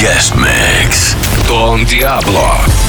Guest Mix. Don Diablo.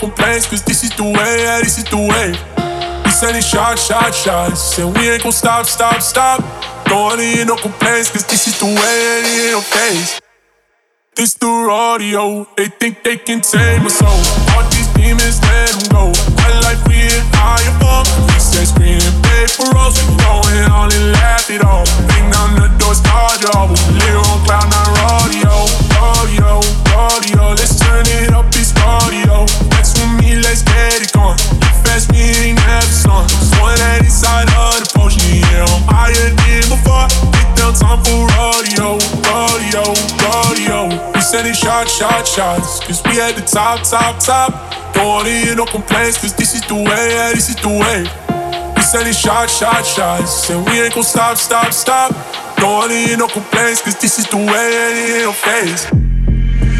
Complaints, cause this is the way, yeah, this is the way. We sending shots, shots, shots. And we ain't gon' stop, stop, stop. Don't wanna hear no complaints, cause this is the way, yeah, it ain't no face. This the rodeo, they think they can tame us all. All these demons, let them go. I like we higher for. We said screening paper rolls, we going all and laugh it all. Bring down the door, start your We live on cloud nine rodeo, rodeo, rodeo. Let's turn it up, it's rodeo. Let's get it going. Fast me ain't never slung. One at each side of the potion, yeah. I'm higher than before. Get down time for rodeo, rodeo, rodeo. We sending shots, shots, shots. Cause we at the top, top, top. Don't hear no complaints, cause this is the way, yeah, this is the way. We sending shots, shots, shots. And we ain't gon' stop, stop, stop. Don't hear no complaints, cause this is the way, yeah, it ain't no phase.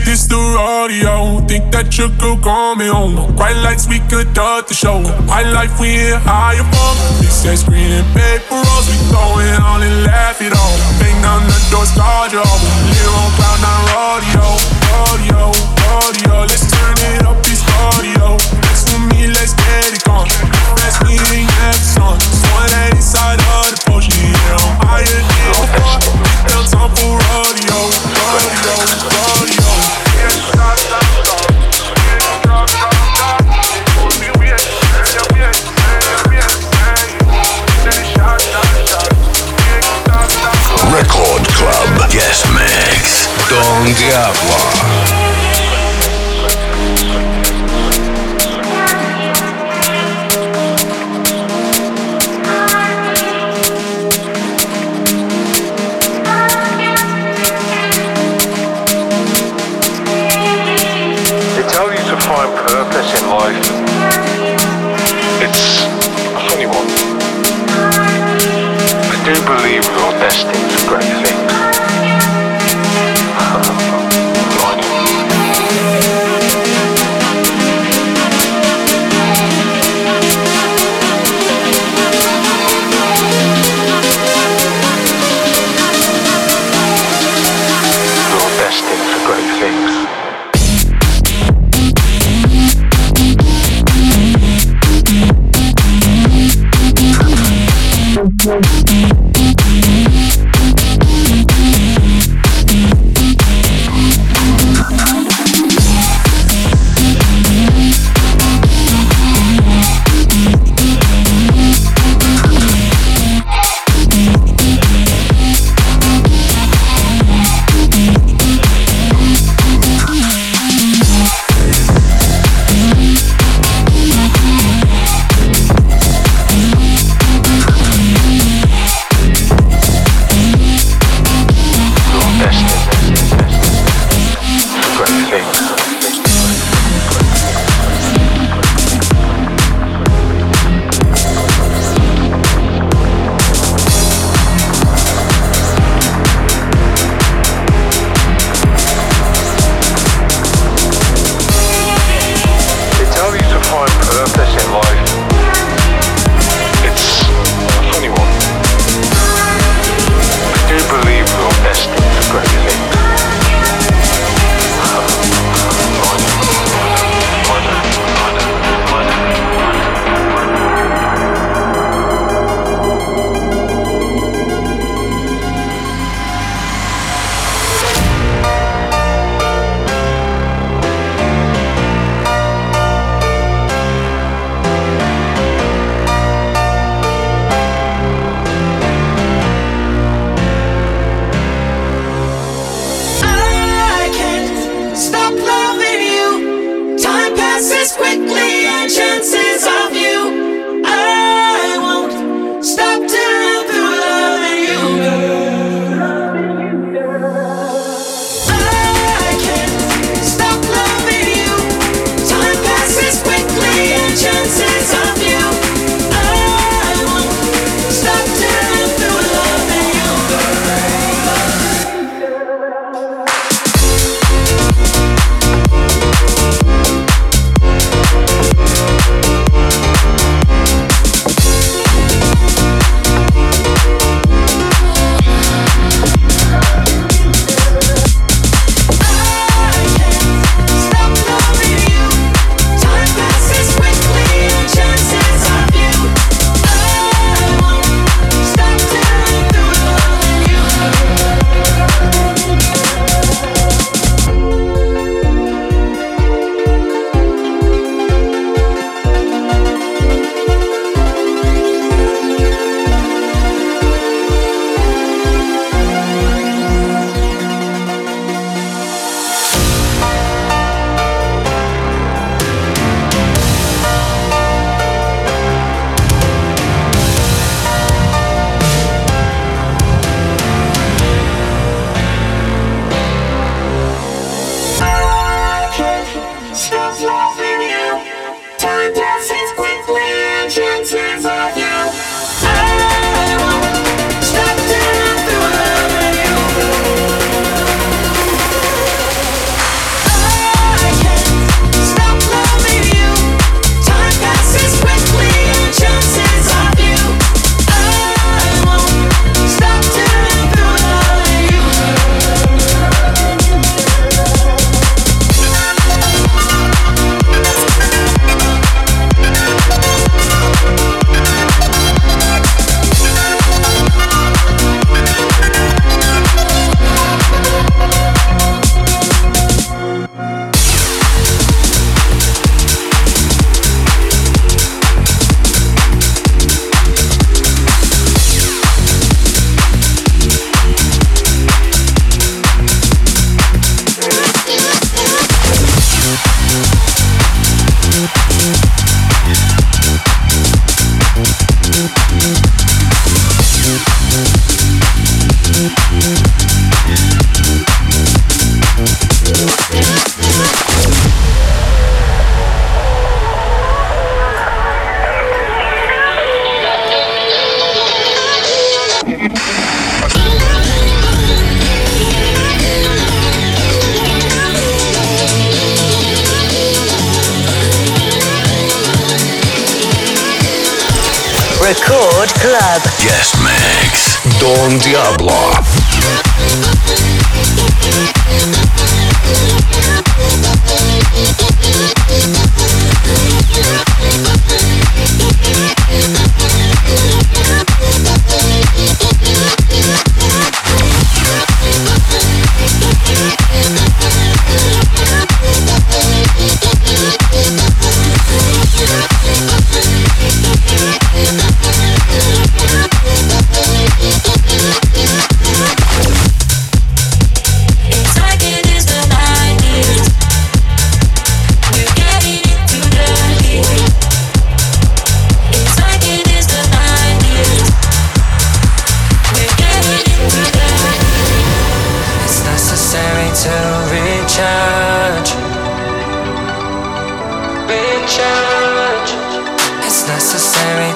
This the rodeo, think that you could call me home. Bright lights, we could dart the show. My life, we hit higher from. This says green and paper rolls, we going on and laugh it all. Bang down the door, start your Live on cloud nine rodeo, rodeo, rodeo. Let's turn it up, this rodeo.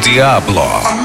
Diablo.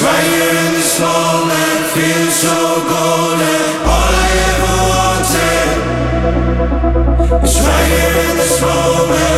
Right in this moment, so golden. All I ever wanted right here in this moment.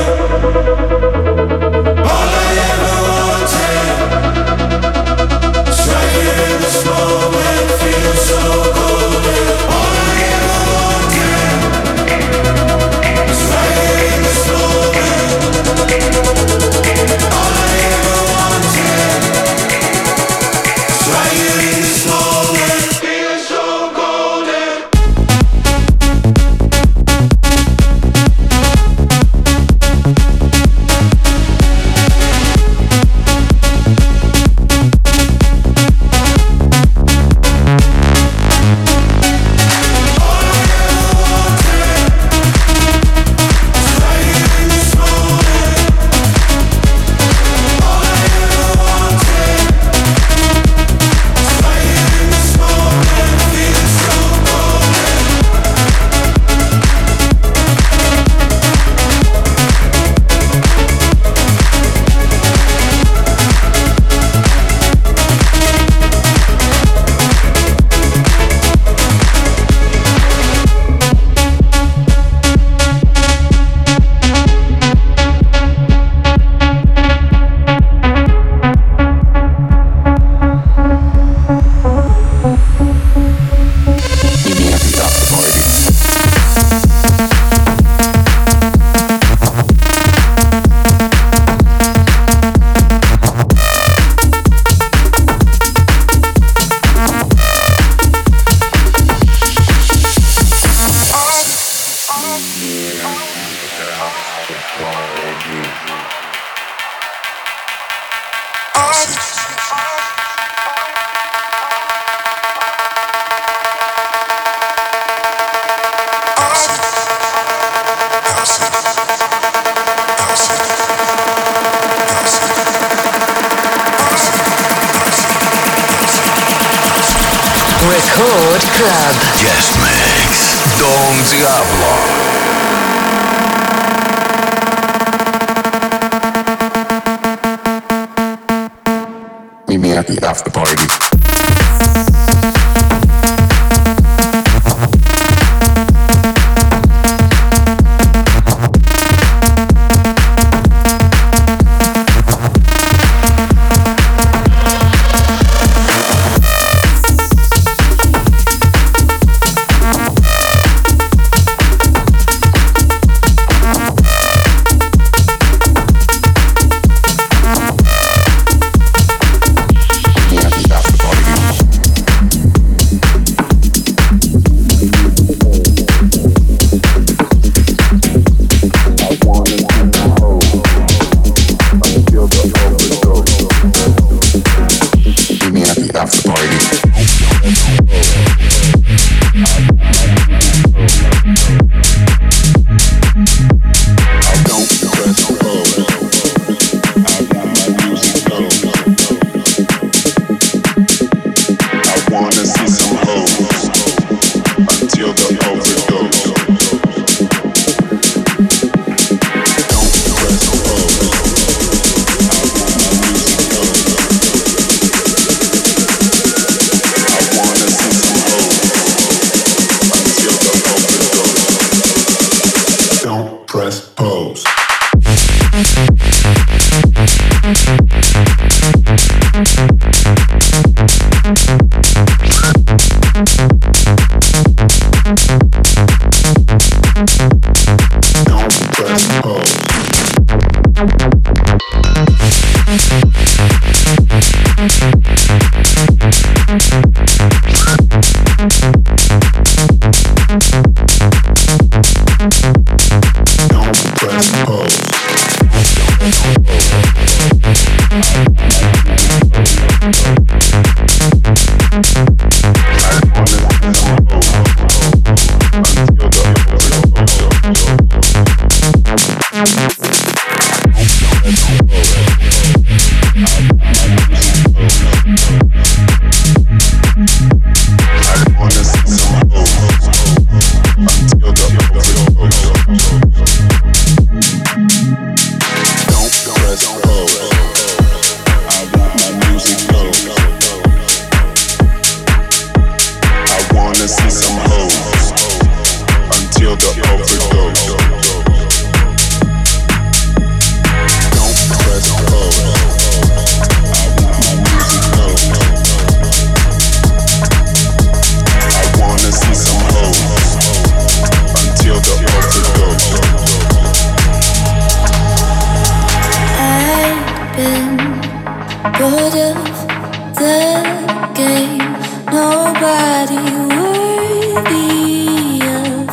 Nobody worthy of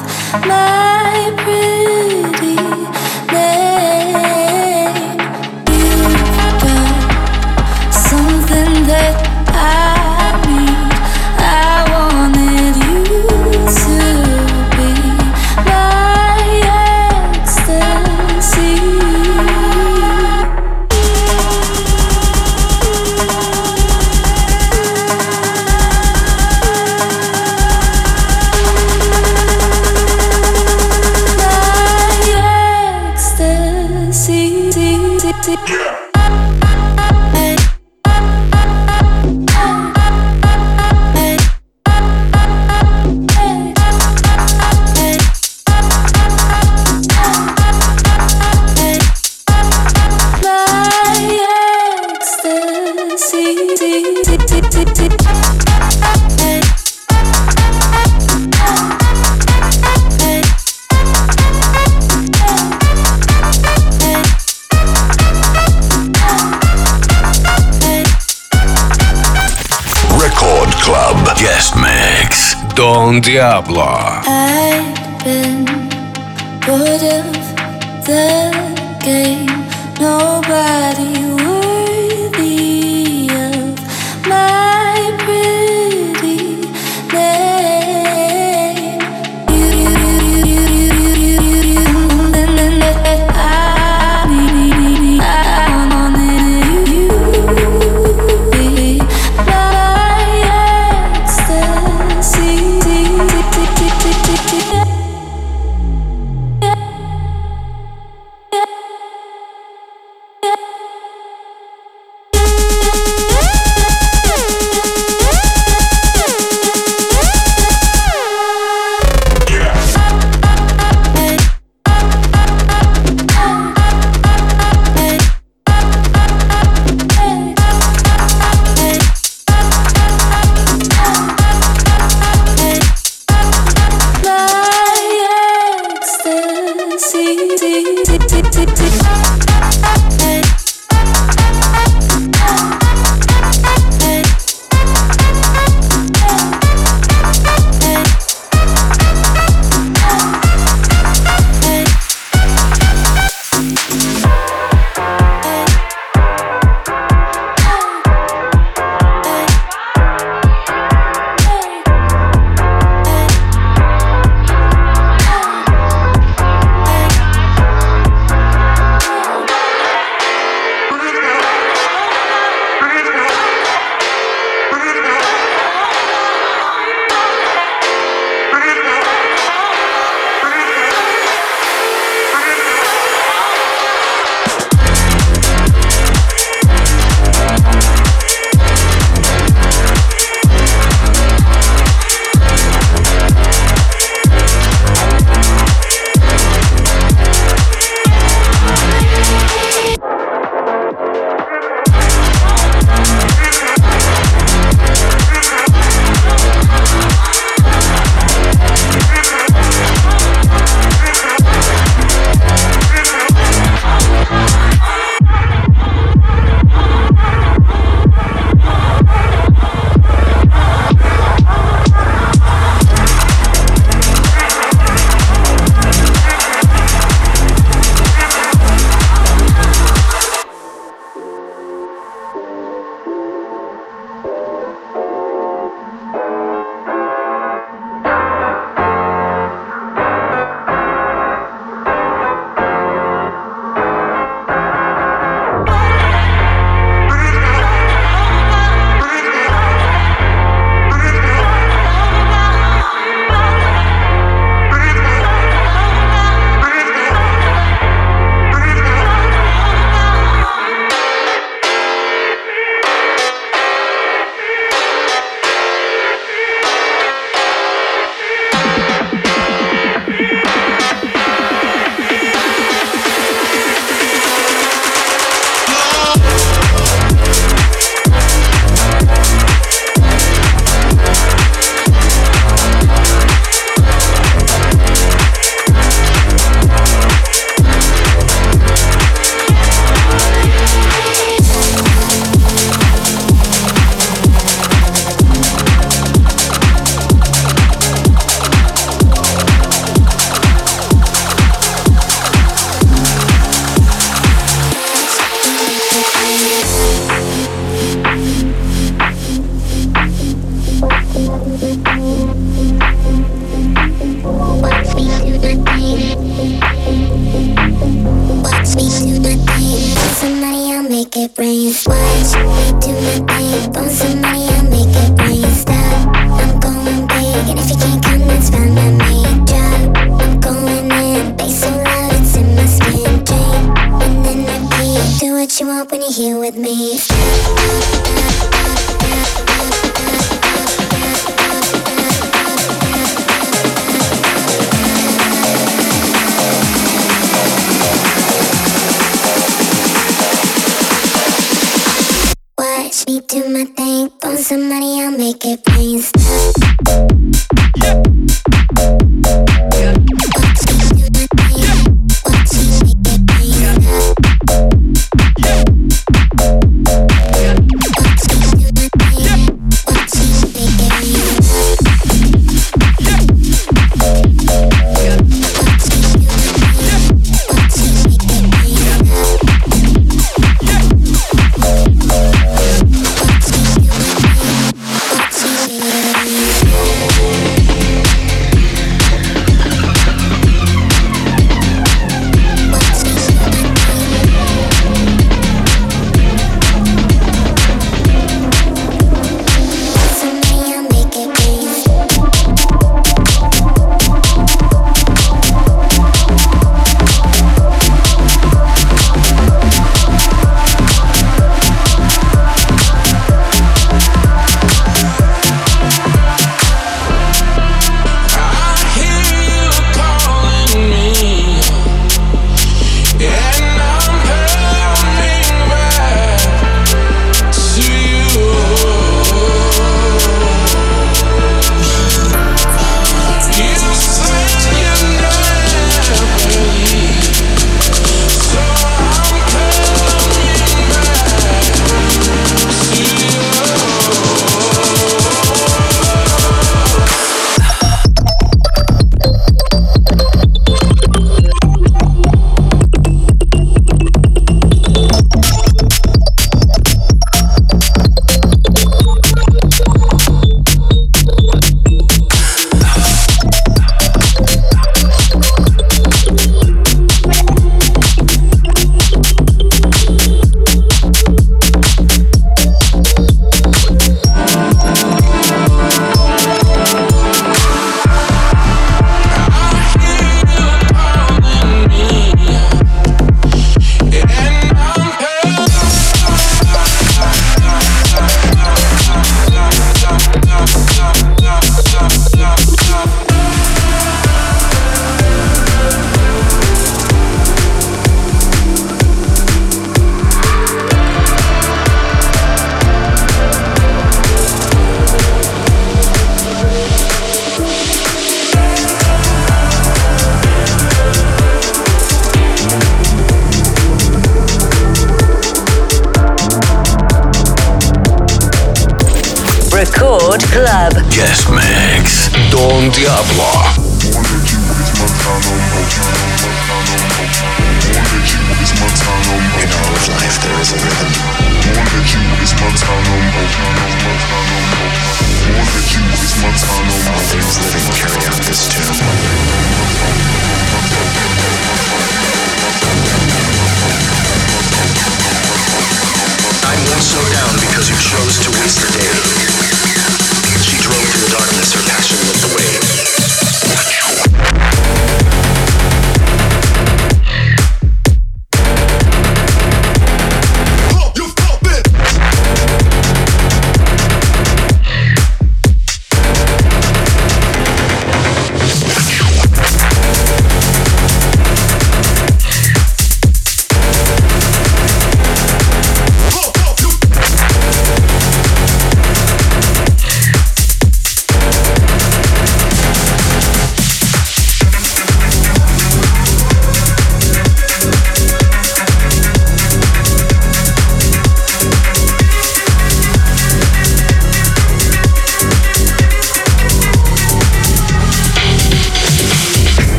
my Don Diablo.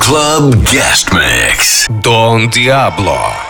Club Guest Mix. Don Diablo.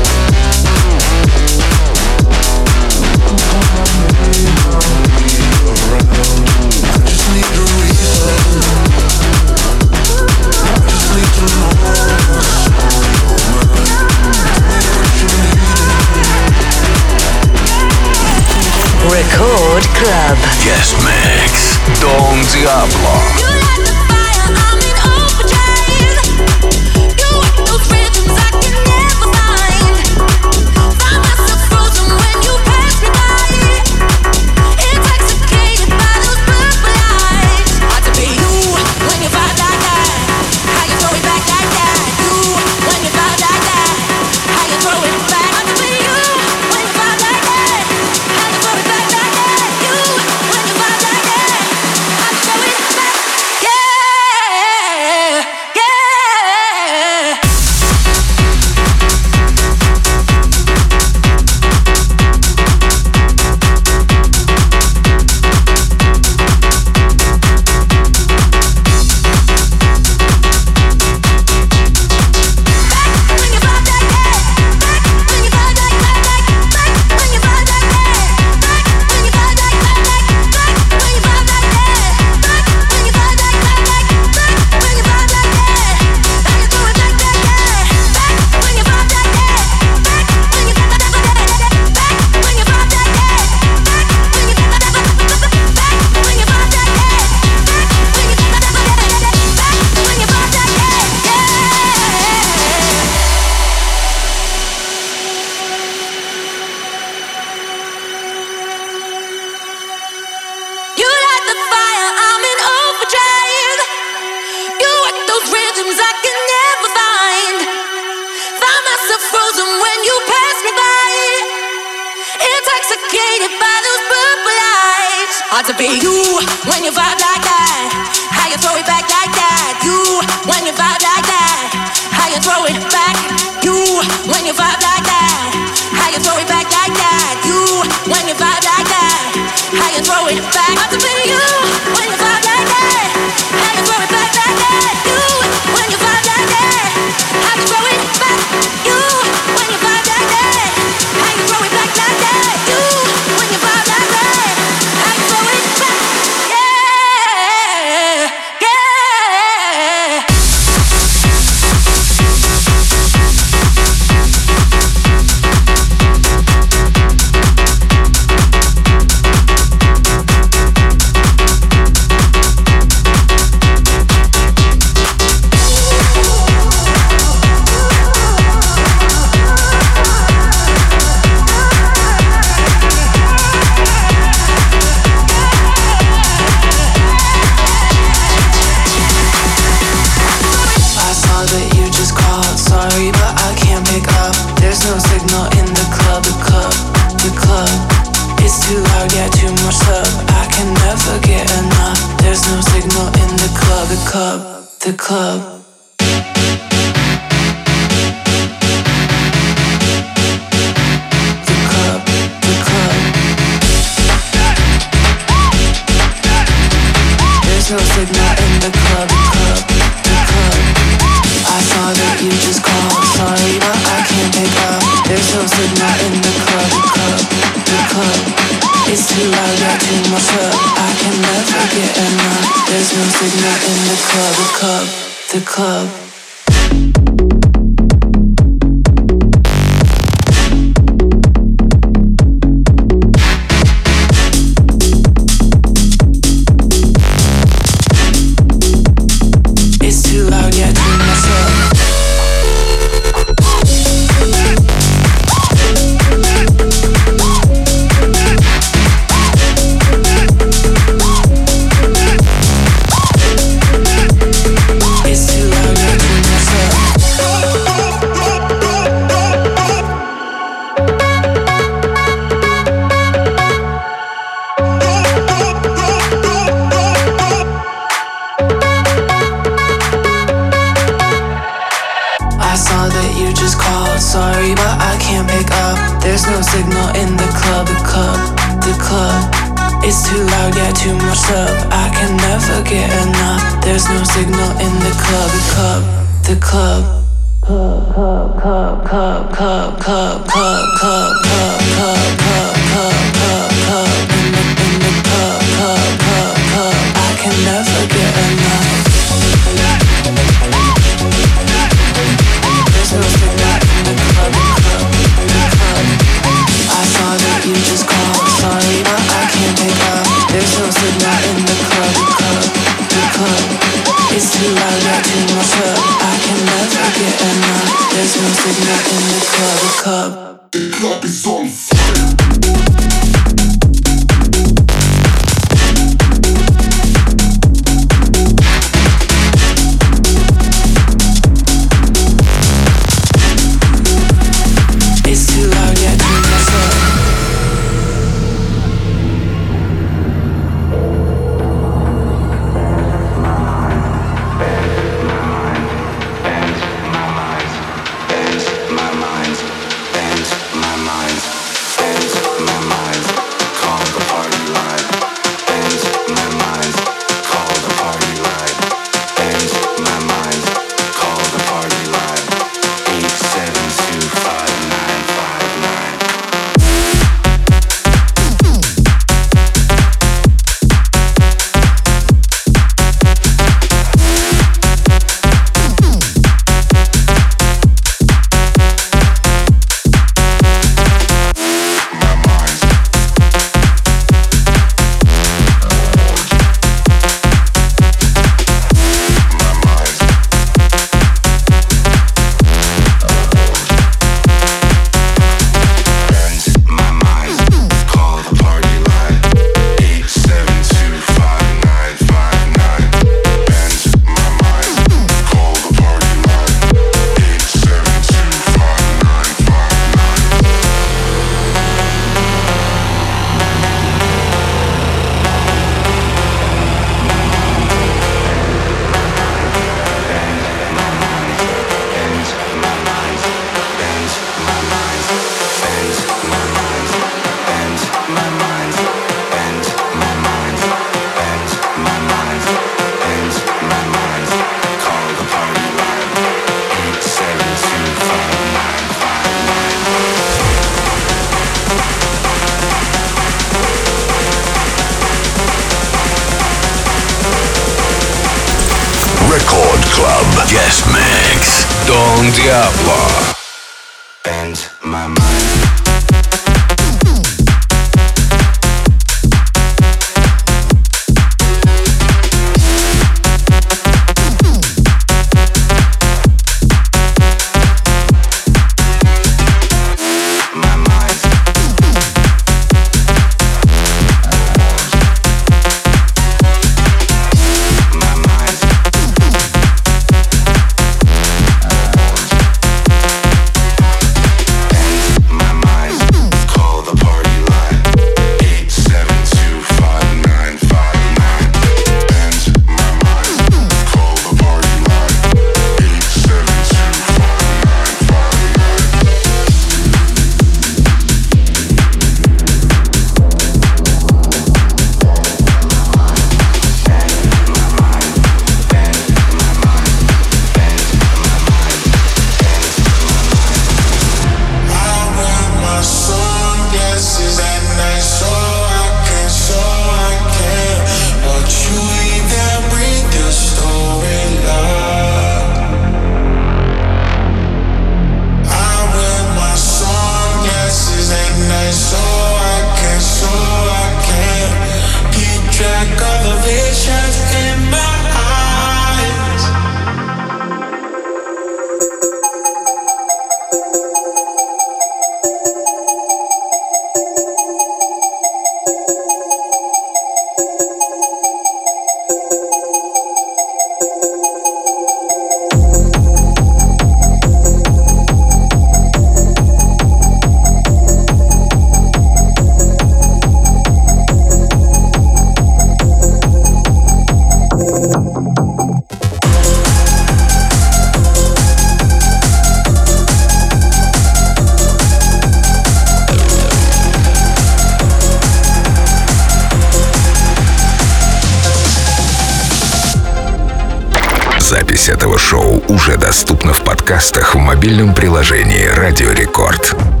запись этого шоу уже доступна в подкастах в мобильном приложении «Радио Рекорд».